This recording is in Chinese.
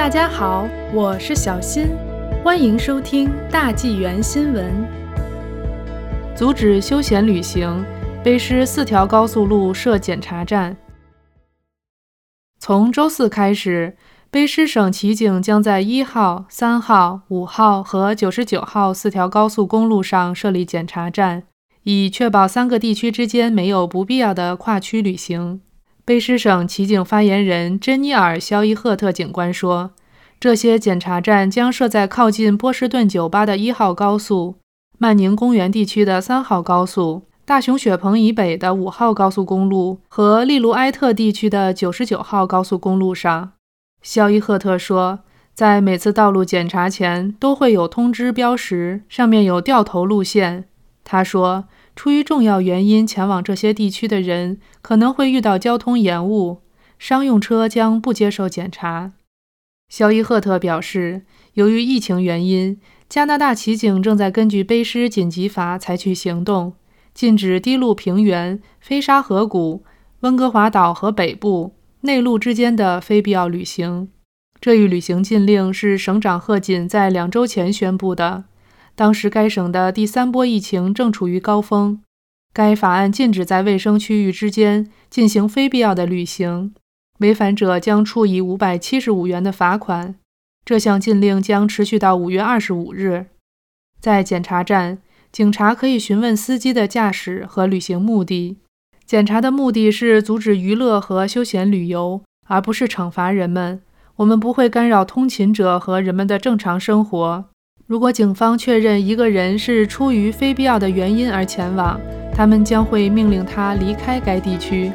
大家好，我是小新，欢迎收听大纪元新闻。阻止休闲旅行，卑诗四条高速路设检查站。从周四开始，卑诗省骑警将在一号、三号、五号和九十九号四条高速公路上设立检查站，以确保三个地区之间没有不必要的跨区旅行。卑诗省骑警发言人珍妮尔·肖伊赫特警官说：“这些检查站将设在靠近波士顿酒吧的一号高速、曼宁公园地区的三号高速、大熊雪棚以北的五号高速公路和利卢埃特地区的九十九号高速公路上。”肖伊赫特说：“在每次道路检查前都会有通知标识，上面有掉头路线。”他说。出于重要原因前往这些地区的人可能会遇到交通延误，商用车将不接受检查。肖伊赫特表示，由于疫情原因，加拿大骑警正在根据卑诗紧急法采取行动，禁止低陆平原、飞沙河谷、温哥华岛和北部内陆之间的非必要旅行。这一旅行禁令是省长贺锦在两周前宣布的。当时，该省的第三波疫情正处于高峰。该法案禁止在卫生区域之间进行非必要的旅行，违反者将处以五百七十五元的罚款。这项禁令将持续到五月二十五日。在检查站，警察可以询问司机的驾驶和旅行目的。检查的目的是阻止娱乐和休闲旅游，而不是惩罚人们。我们不会干扰通勤者和人们的正常生活。如果警方确认一个人是出于非必要的原因而前往，他们将会命令他离开该地区。